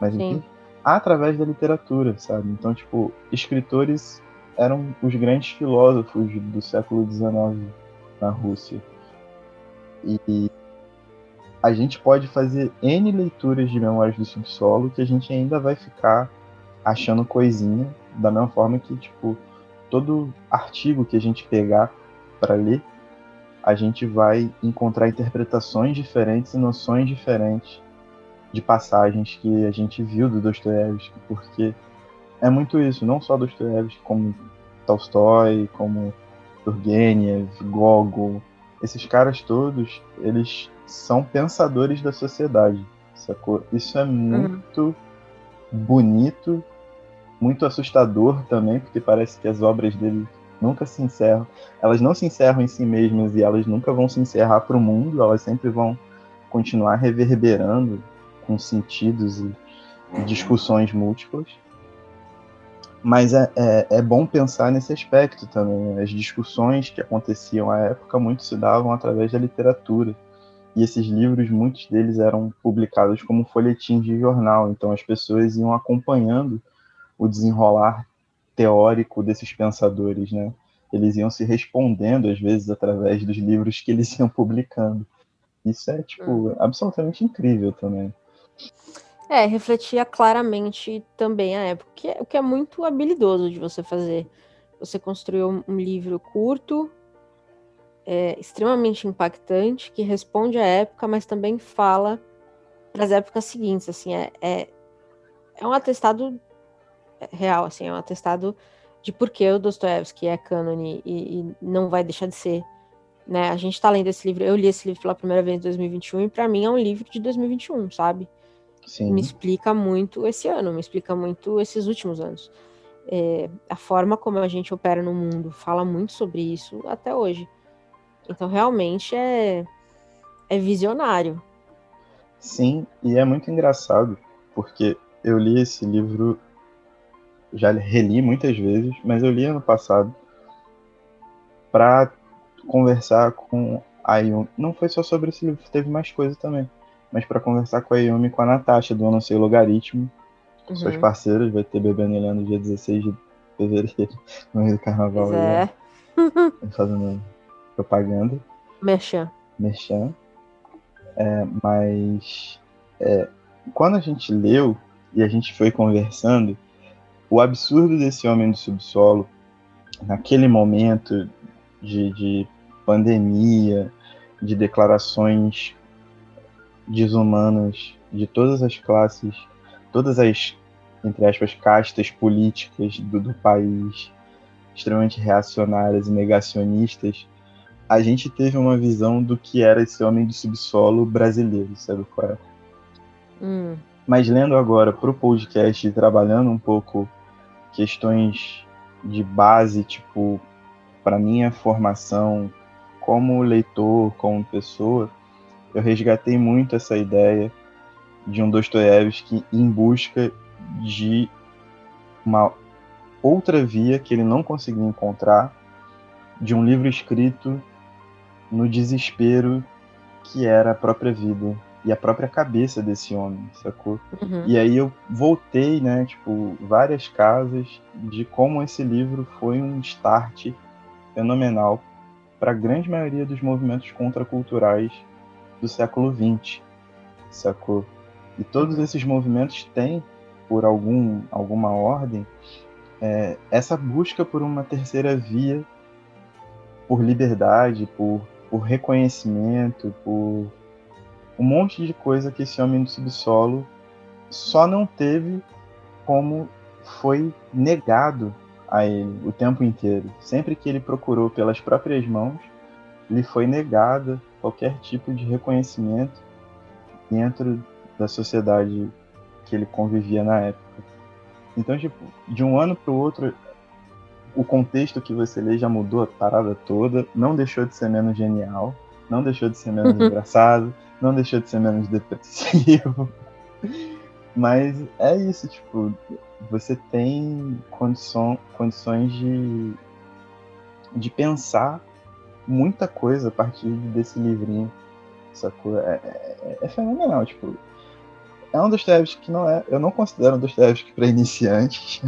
mas enfim, através da literatura, sabe? Então, tipo, escritores eram os grandes filósofos do século XIX na Rússia. E a gente pode fazer N leituras de Memórias do Subsolo que a gente ainda vai ficar achando coisinha, da mesma forma que, tipo, todo artigo que a gente pegar para ler, a gente vai encontrar interpretações diferentes e noções diferentes de passagens que a gente viu do Dostoiévski, porque é muito isso, não só Dostoiévski, como Tolstói, como Turgenev, Gogol, esses caras todos, eles são pensadores da sociedade, sacou? Isso é muito uhum. bonito muito assustador também, porque parece que as obras dele nunca se encerram. Elas não se encerram em si mesmas e elas nunca vão se encerrar para o mundo, elas sempre vão continuar reverberando com sentidos e, discussões múltiplas. Mas é, é, é, bom pensar nesse aspecto também. As discussões que aconteciam à época muito se davam através da literatura. E esses livros, muitos deles eram publicados como folhetins de jornal, então as pessoas iam acompanhando o desenrolar teórico desses pensadores, né? Eles iam se respondendo, às vezes, através dos livros que eles iam publicando. Isso é, tipo, uhum. absolutamente incrível também. É, refletia claramente também a época, que é, o que é muito habilidoso de você fazer. Você construiu um livro curto, é, extremamente impactante, que responde à época, mas também fala para as épocas seguintes. Assim, é, é, é um atestado real, assim, é um atestado de por que o Dostoiévski é cânone e, e, não vai deixar de ser. Né? A gente está lendo esse livro, eu li esse livro pela primeira vez em 2021 e para mim é um livro de 2021, sabe? Sim. Me explica muito esse ano, me explica muito esses últimos anos. É, a forma como a gente opera no mundo fala muito sobre isso até hoje. Então, realmente é, é visionário. Sim, e é muito engraçado, porque eu li esse livro já reli muitas vezes, mas eu li ano passado para conversar com a Yumi. Não foi só sobre esse livro, teve mais coisa também. Mas para conversar com a Yumi e com a Natasha, do Não Sei Logaritmo, uhum. suas parceiras, vai ter bebê no no dia 16 de fevereiro, no meio do carnaval. Pois é. Fazendo propaganda. Merchan. Merchan. É, mas é, quando a gente leu e a gente foi conversando, o absurdo desse homem do subsolo, naquele momento de, de pandemia, de declarações desumanas de todas as classes, todas as, entre aspas, castas políticas do, do país, extremamente reacionárias e negacionistas, a gente teve uma visão do que era esse homem do subsolo brasileiro, sabe qual é? Hum. Mas lendo agora para o podcast e trabalhando um pouco questões de base, tipo, para minha formação como leitor, como pessoa, eu resgatei muito essa ideia de um Dostoiévski em busca de uma outra via que ele não conseguiu encontrar, de um livro escrito no desespero que era a própria vida e a própria cabeça desse homem, sacou? Uhum. E aí eu voltei, né, tipo, várias casas de como esse livro foi um start fenomenal para a grande maioria dos movimentos contraculturais do século XX, sacou? E todos esses movimentos têm, por algum, alguma ordem, é, essa busca por uma terceira via, por liberdade, por, por reconhecimento, por um monte de coisa que esse homem do subsolo só não teve como foi negado a ele o tempo inteiro. Sempre que ele procurou pelas próprias mãos, lhe foi negada qualquer tipo de reconhecimento dentro da sociedade que ele convivia na época. Então, tipo, de um ano pro outro, o contexto que você lê já mudou a parada toda, não deixou de ser menos genial, não deixou de ser menos engraçado, não deixou de ser menos depressivo. Mas é isso, tipo, você tem condição, condições de, de pensar muita coisa a partir desse livrinho. Sacou? É, é, é fenomenal, tipo. É um dos Dostoevsky que não é. Eu não considero um dos Dostoevsky para iniciantes.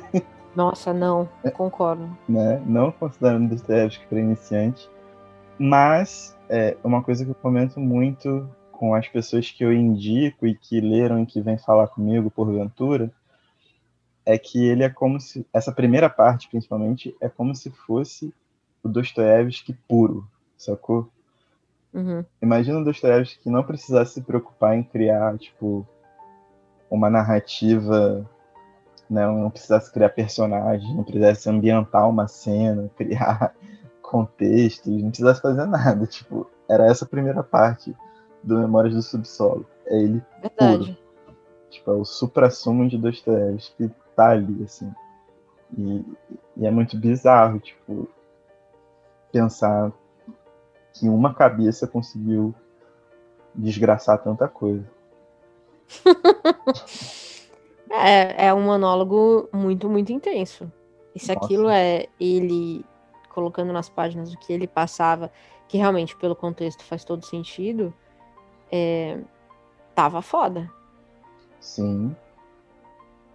Nossa, não, concordo. né? Não considero um dos Dostoevsky para iniciantes. Mas é uma coisa que eu comento muito com as pessoas que eu indico e que leram e que vêm falar comigo porventura é que ele é como se essa primeira parte principalmente é como se fosse o Dostoiévski puro, sacou? Uhum. Imagina o Dostoiévski que não precisasse se preocupar em criar, tipo, uma narrativa, né? não precisasse criar personagens, não precisasse ambientar uma cena, criar contextos, não precisasse fazer nada, tipo, era essa primeira parte do Memórias do Subsolo. É ele Verdade. puro. Tipo, é o supra-sumo de Dostoiévski que tá ali, assim. E, e é muito bizarro, tipo, pensar que uma cabeça conseguiu desgraçar tanta coisa. é, é um monólogo muito, muito intenso. E se Nossa. aquilo é ele colocando nas páginas o que ele passava, que realmente, pelo contexto, faz todo sentido, é, tava foda. Sim.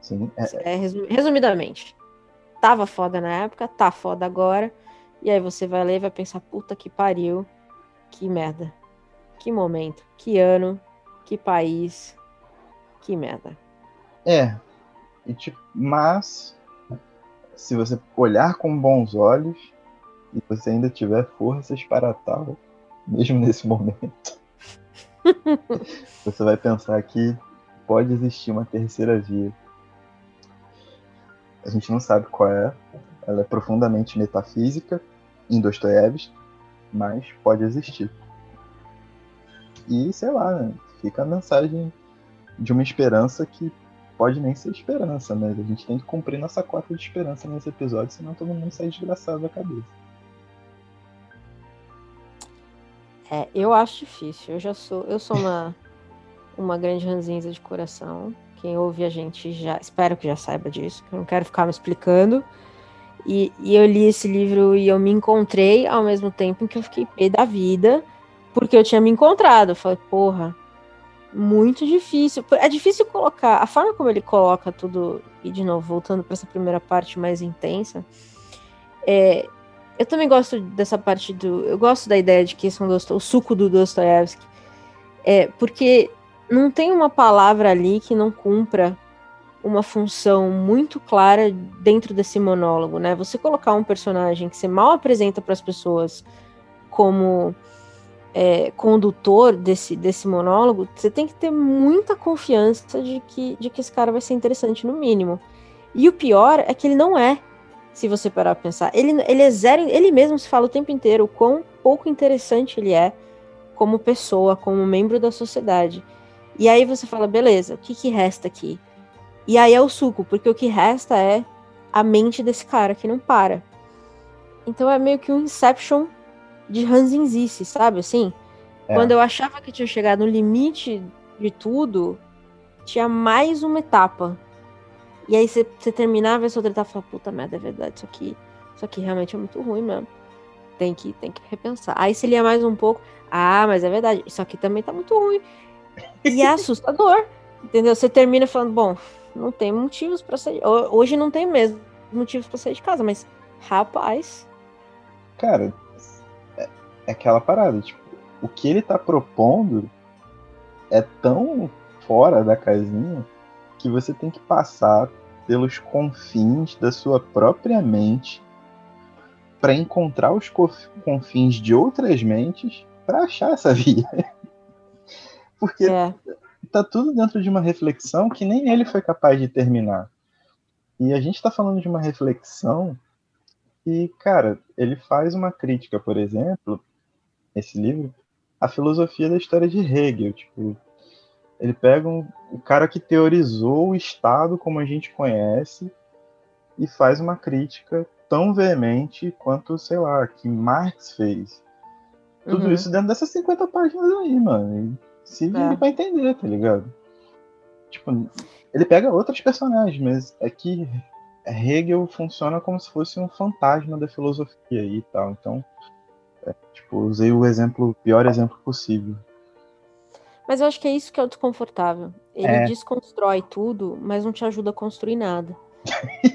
Sim. É, é, resumidamente. Tava foda na época, tá foda agora. E aí você vai ler e vai pensar, puta que pariu, que merda. Que momento, que ano, que país, que merda. É. E, tipo, mas se você olhar com bons olhos e você ainda tiver forças para tal, mesmo nesse momento, você vai pensar que pode existir uma terceira via. A gente não sabe qual é, ela é profundamente metafísica em Dostoiévski, mas pode existir. E sei lá, né? fica a mensagem de uma esperança que pode nem ser esperança, mas a gente tem que cumprir nossa cota de esperança nesse episódio, senão todo mundo sai desgraçado da cabeça. É, eu acho difícil. Eu já sou, eu sou uma uma grande ranzinza de coração. Quem ouve a gente já, espero que já saiba disso, eu não quero ficar me explicando. E, e, eu li esse livro e eu me encontrei ao mesmo tempo em que eu fiquei pé da vida, porque eu tinha me encontrado. Eu falei, porra, muito difícil. É difícil colocar. A forma como ele coloca tudo, e de novo, voltando para essa primeira parte mais intensa, é, eu também gosto dessa parte do. Eu gosto da ideia de que são o suco do Dostoiévski. É, porque não tem uma palavra ali que não cumpra uma função muito clara dentro desse monólogo, né? Você colocar um personagem que você mal apresenta para as pessoas como é, condutor desse, desse monólogo, você tem que ter muita confiança de que, de que esse cara vai ser interessante, no mínimo. E o pior é que ele não é, se você parar pra pensar. Ele, ele é zero, ele mesmo se fala o tempo inteiro o quão pouco interessante ele é como pessoa, como membro da sociedade. E aí você fala, beleza, o que, que resta aqui? E aí é o suco, porque o que resta é a mente desse cara que não para. Então é meio que um Inception de ranzinzice, sabe? Assim, é. quando eu achava que tinha chegado no limite de tudo, tinha mais uma etapa. E aí você, terminava essa outra etapa e falava, puta merda, é verdade, isso aqui, isso aqui realmente é muito ruim mesmo. Tem que, tem que repensar. Aí você lia mais um pouco, ah, mas é verdade, isso aqui também tá muito ruim. E é assustador, entendeu? Você termina falando, bom, não tem motivos para sair. Hoje não tem mesmo motivos para sair de casa, mas rapaz. Cara, é, é aquela parada, tipo, o que ele tá propondo é tão fora da casinha que você tem que passar pelos confins da sua própria mente para encontrar os confins de outras mentes para achar essa via. Porque é tá tudo dentro de uma reflexão que nem ele foi capaz de terminar. E a gente está falando de uma reflexão e, cara, ele faz uma crítica, por exemplo, esse livro, à filosofia da história de Hegel. Tipo, Ele pega um, o cara que teorizou o Estado como a gente conhece e faz uma crítica tão veemente quanto, sei lá, que Marx fez. Tudo uhum. isso dentro dessas 50 páginas aí, mano. E se é. pra entender, tá ligado? Tipo, ele pega outros personagens, mas é que Hegel funciona como se fosse um fantasma da filosofia e tal. Então, é, tipo, usei o exemplo, o pior exemplo possível. Mas eu acho que é isso que é o desconfortável. Ele é. desconstrói tudo, mas não te ajuda a construir nada.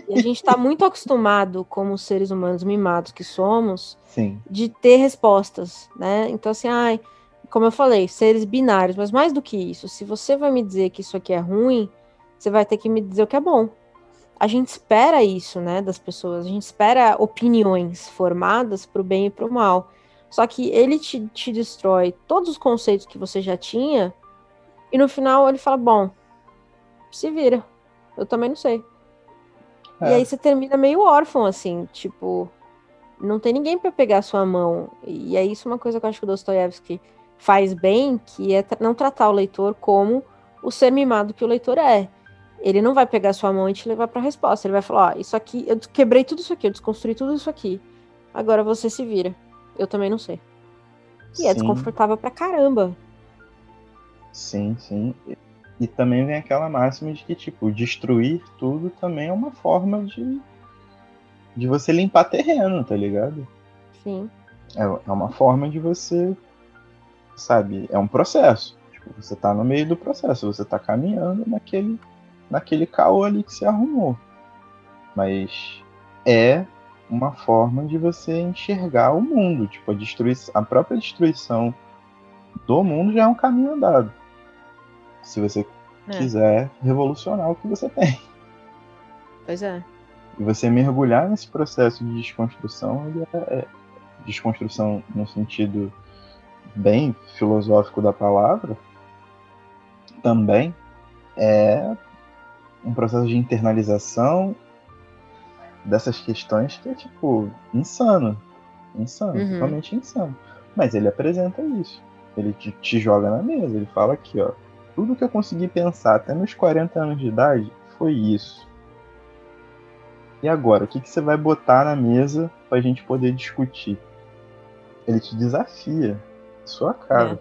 e a gente está muito acostumado, como seres humanos mimados que somos, Sim. de ter respostas, né? Então, assim, ai, como eu falei, seres binários, mas mais do que isso, se você vai me dizer que isso aqui é ruim, você vai ter que me dizer o que é bom. A gente espera isso, né, das pessoas. A gente espera opiniões formadas para o bem e para o mal. Só que ele te, te destrói todos os conceitos que você já tinha, e no final ele fala: bom, se vira. Eu também não sei. É. E aí você termina meio órfão, assim, tipo, não tem ninguém para pegar a sua mão. E é isso uma coisa que eu acho que o Dostoiévski faz bem, que é não tratar o leitor como o ser mimado que o leitor é. Ele não vai pegar sua mão e te levar para a resposta. Ele vai falar: ó, isso aqui, eu quebrei tudo isso aqui, eu desconstruí tudo isso aqui. Agora você se vira. Eu também não sei. E é sim. é desconfortável pra caramba. Sim, sim. E também vem aquela máxima de que, tipo, destruir tudo também é uma forma de, de você limpar terreno, tá ligado? Sim. É, é uma forma de você, sabe, é um processo. Tipo, você tá no meio do processo, você tá caminhando naquele, naquele caô ali que você arrumou. Mas é uma forma de você enxergar o mundo. Tipo, a, destruição, a própria destruição do mundo já é um caminho andado se você é. quiser revolucionar o que você tem. Pois é. E você mergulhar nesse processo de desconstrução, é, é desconstrução no sentido bem filosófico da palavra, também é um processo de internalização dessas questões que é tipo insano, insano, uhum. totalmente insano. Mas ele apresenta isso. Ele te, te joga na mesa, ele fala aqui, ó, tudo que eu consegui pensar até meus 40 anos de idade foi isso. E agora, o que, que você vai botar na mesa pra gente poder discutir? Ele te desafia. Sua cara. É.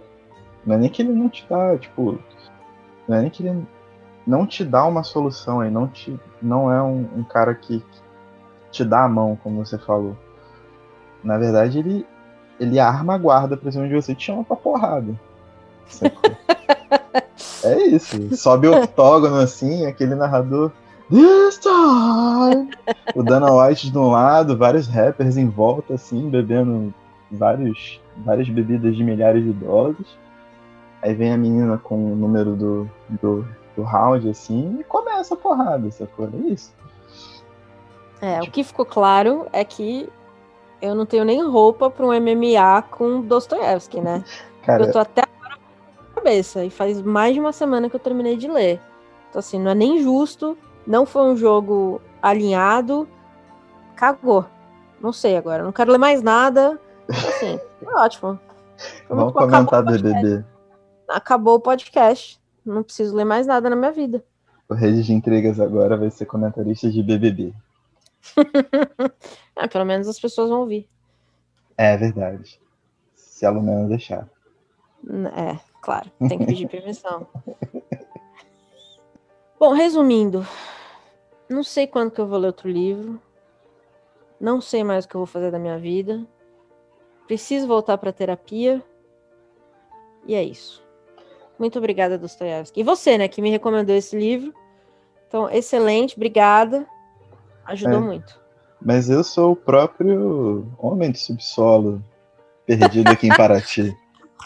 Não é nem que ele não te dá, tipo. Não é nem que ele não te dá uma solução aí. Não, te, não é um, um cara que, que te dá a mão, como você falou. Na verdade, ele, ele arma a guarda pra cima de você e te chama pra porrada. É isso. Sobe o octógono assim, aquele narrador. This time! O Dana White de um lado, vários rappers em volta, assim, bebendo vários, várias bebidas de milhares de dólares. Aí vem a menina com o número do, do, do round, assim, e começa a porrada, sacou? É isso. É, o que ficou claro é que eu não tenho nem roupa para um MMA com Dostoiévski, né? Cara, eu tô até cabeça. E faz mais de uma semana que eu terminei de ler. Então, assim, não é nem justo. Não foi um jogo alinhado. Cagou. Não sei agora. Não quero ler mais nada. Assim, foi ótimo. Foi Vamos comentar BBB. Acabou o podcast. Não preciso ler mais nada na minha vida. O Rede de Intrigas agora vai ser comentarista de BBB. é, pelo menos as pessoas vão ouvir. É verdade. Se a Lumena deixar. É. Claro, tem que pedir permissão. Bom, resumindo, não sei quando que eu vou ler outro livro. Não sei mais o que eu vou fazer da minha vida. Preciso voltar para terapia. E é isso. Muito obrigada, Dostoiévski. E você, né, que me recomendou esse livro. Então, excelente, obrigada. Ajudou é, muito. Mas eu sou o próprio homem de subsolo perdido aqui em Paraty.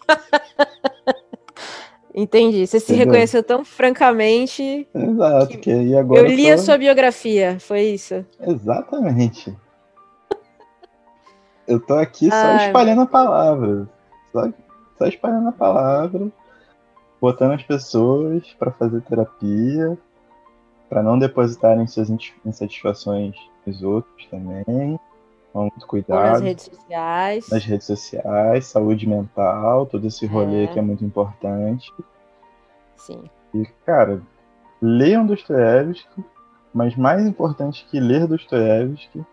Entendi. Você se Entendeu? reconheceu tão francamente. Exato. Que, que e agora eu li tô... a sua biografia, foi isso? Exatamente. Eu tô aqui só Ai, espalhando a palavra. Só, só espalhando a palavra, botando as pessoas para fazer terapia, para não depositarem suas insatisfações nos outros também. Muito cuidado. Nas redes sociais. Nas redes sociais, saúde mental, todo esse rolê é. que é muito importante. Sim. E, cara, leiam Dostoiévski, mas mais importante que ler Dostoiévski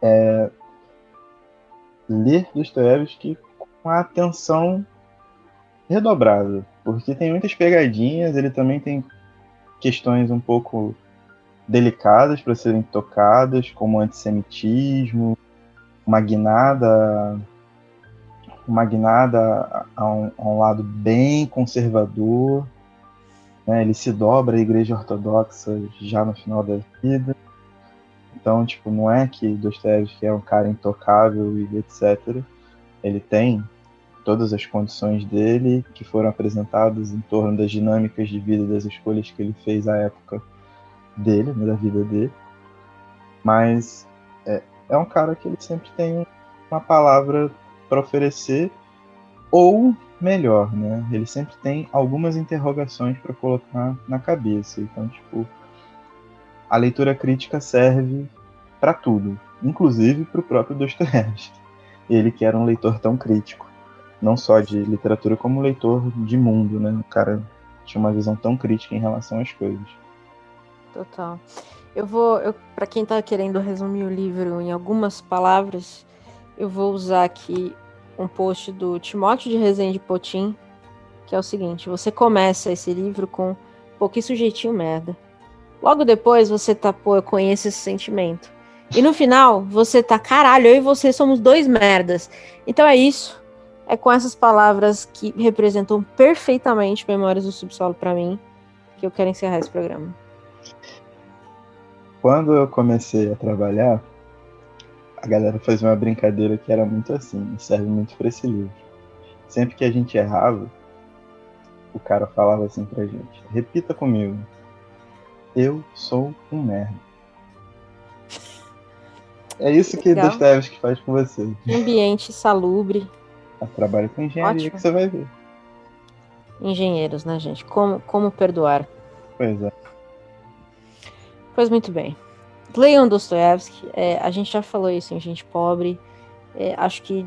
é ler Dostoiévski com a atenção redobrada, porque tem muitas pegadinhas, ele também tem questões um pouco delicadas para serem tocadas, como antissemitismo, uma guinada a um, a um lado bem conservador. Né? Ele se dobra à igreja ortodoxa já no final da vida. Então, tipo, não é que Dostoevsky é um cara intocável e etc. Ele tem todas as condições dele que foram apresentadas em torno das dinâmicas de vida das escolhas que ele fez à época dele, né, da vida dele. Mas é, é um cara que ele sempre tem uma palavra para oferecer, ou melhor, né? Ele sempre tem algumas interrogações para colocar na cabeça. Então, tipo, a leitura crítica serve para tudo, inclusive para o próprio Dostoiévski. Ele que era um leitor tão crítico, não só de literatura como leitor de mundo, né? O cara tinha uma visão tão crítica em relação às coisas. Total. Eu vou, para quem está querendo resumir o livro em algumas palavras, eu vou usar aqui um post do Timóteo de Rezende Potim, que é o seguinte: você começa esse livro com que sujeitinho merda. Logo depois você tá, pô, eu conheço esse sentimento. E no final, você tá, caralho, eu e você somos dois merdas. Então é isso. É com essas palavras que representam perfeitamente Memórias do Subsolo para mim que eu quero encerrar esse programa. Quando eu comecei a trabalhar, a galera fazia uma brincadeira que era muito assim, serve muito para esse livro. Sempre que a gente errava, o cara falava assim pra gente: repita comigo. Eu sou um merda. É isso que Legal. Dostoevsky faz com você. Ambiente salubre. Trabalha com engenharia Ótimo. que você vai ver. Engenheiros, né, gente? Como, como perdoar? Pois é. Pois muito bem. Leiam Dostoiévski. É, a gente já falou isso em Gente Pobre. É, acho que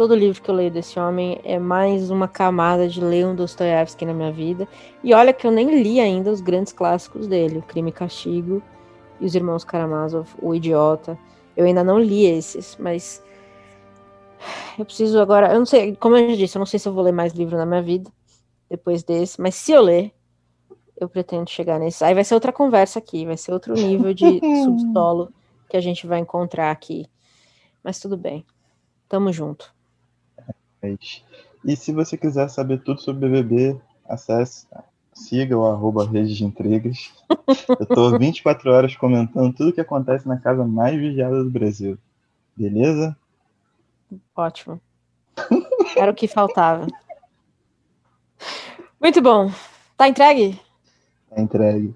todo livro que eu leio desse homem é mais uma camada de Leon Dostoiévski na minha vida. E olha que eu nem li ainda os grandes clássicos dele, O Crime e Castigo e Os Irmãos Karamazov, O Idiota. Eu ainda não li esses, mas eu preciso agora. Eu não sei, como eu já disse, eu não sei se eu vou ler mais livro na minha vida depois desse, mas se eu ler, eu pretendo chegar nesse. Aí vai ser outra conversa aqui, vai ser outro nível de subsolo que a gente vai encontrar aqui. Mas tudo bem. Tamo junto. Mas- E se você quiser saber tudo sobre BBB, acesse, siga o arroba Rede de Intrigas. Eu tô 24 horas comentando tudo que acontece na casa mais vigiada do Brasil. Beleza? Ótimo. Era o que faltava. Muito bom. Tá entregue? Tá entregue.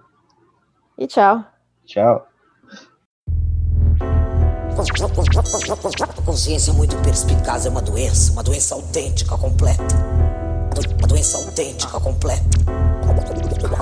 E tchau. Tchau. A consciência muito perspicaz é uma doença, uma doença autêntica, completa. Uma doença autêntica, completa. Completa.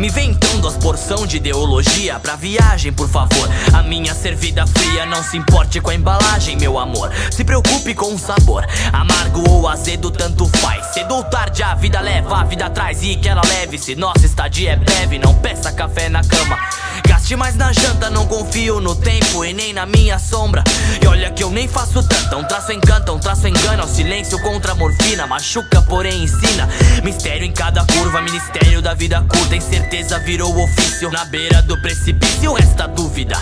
Me vem então duas porção de ideologia pra viagem, por favor. A minha servida fria, não se importe com a embalagem, meu amor. Se preocupe com o sabor, amargo ou azedo, tanto faz. Cedo ou tarde a vida leva a vida atrás e que ela leve. Se nossa estadia é breve, não peça café na cama. Gaste mais na janta, não confio no tempo e nem na minha sombra. E olha que eu nem faço tanto, um traço encanta, um traço engana. O silêncio contra a morfina, machuca, porém ensina. Mistério em cada curva, ministério da vida curta. Incerteza virou ofício. Na beira do precipício resta dúvida.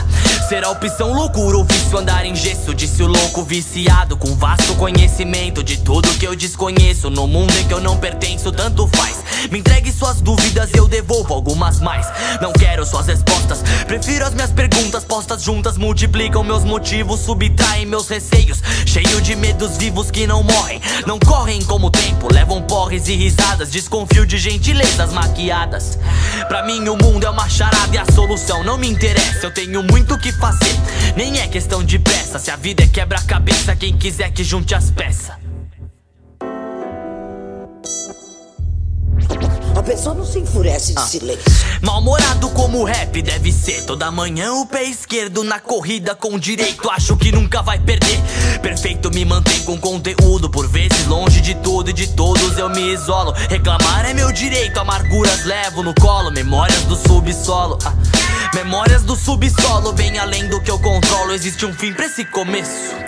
Será opção loucura ou vício andar em gesso? Disse o louco viciado com vasto conhecimento de tudo que eu desconheço. No mundo em que eu não pertenço, tanto faz. Me entregue suas dúvidas, eu devolvo algumas mais. Não quero suas respostas, prefiro as minhas perguntas postas juntas. Multiplicam meus motivos, subtraem meus receios. Cheio de medos vivos que não morrem, não correm como o tempo, levam porres e risadas. Desconfio de gentilezas maquiadas. Pra mim, o mundo é uma charada e a solução não me interessa. Eu tenho muito o que fazer, nem é questão de pressa. Se a vida é quebra-cabeça, quem quiser que junte as peças. Pessoa não se enfurece de ah. silêncio. Mal-humorado como rap deve ser. Toda manhã o pé esquerdo na corrida com direito. Acho que nunca vai perder. Perfeito, me mantém com conteúdo. Por vezes longe de tudo e de todos eu me isolo. Reclamar é meu direito, amarguras levo no colo. Memórias do subsolo. Ah. Memórias do subsolo, bem além do que eu controlo. Existe um fim pra esse começo.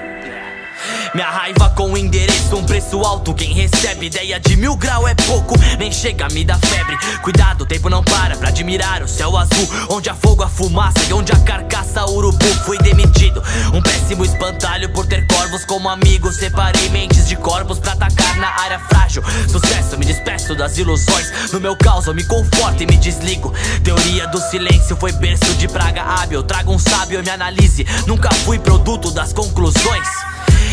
Minha raiva com endereço, um preço alto. Quem recebe ideia de mil grau é pouco, nem chega me dar febre. Cuidado, o tempo não para pra admirar o céu azul. Onde há fogo, a fumaça e onde a carcaça, urubu. Fui demitido, um péssimo espantalho por ter corvos como amigos. Separei mentes de corpos pra atacar na área frágil. Sucesso, me despeço das ilusões. No meu caos, eu me conforto e me desligo. Teoria do silêncio foi berço de praga hábil. Trago um sábio e me analise. Nunca fui produto das conclusões.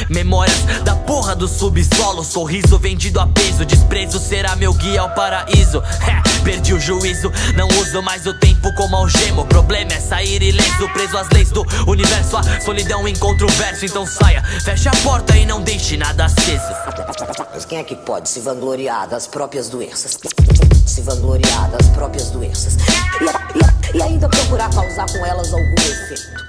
Memórias da porra do subsolo. Sorriso vendido a peso. Desprezo será meu guia ao paraíso. Perdi o juízo. Não uso mais o tempo como algema. O problema é sair ileso. Preso às leis do universo. A solidão encontra o verso. Então saia, feche a porta e não deixe nada aceso. Mas quem é que pode se vangloriar das próprias doenças? Se vangloriar das próprias doenças. E, e, e ainda procurar causar com elas algum efeito.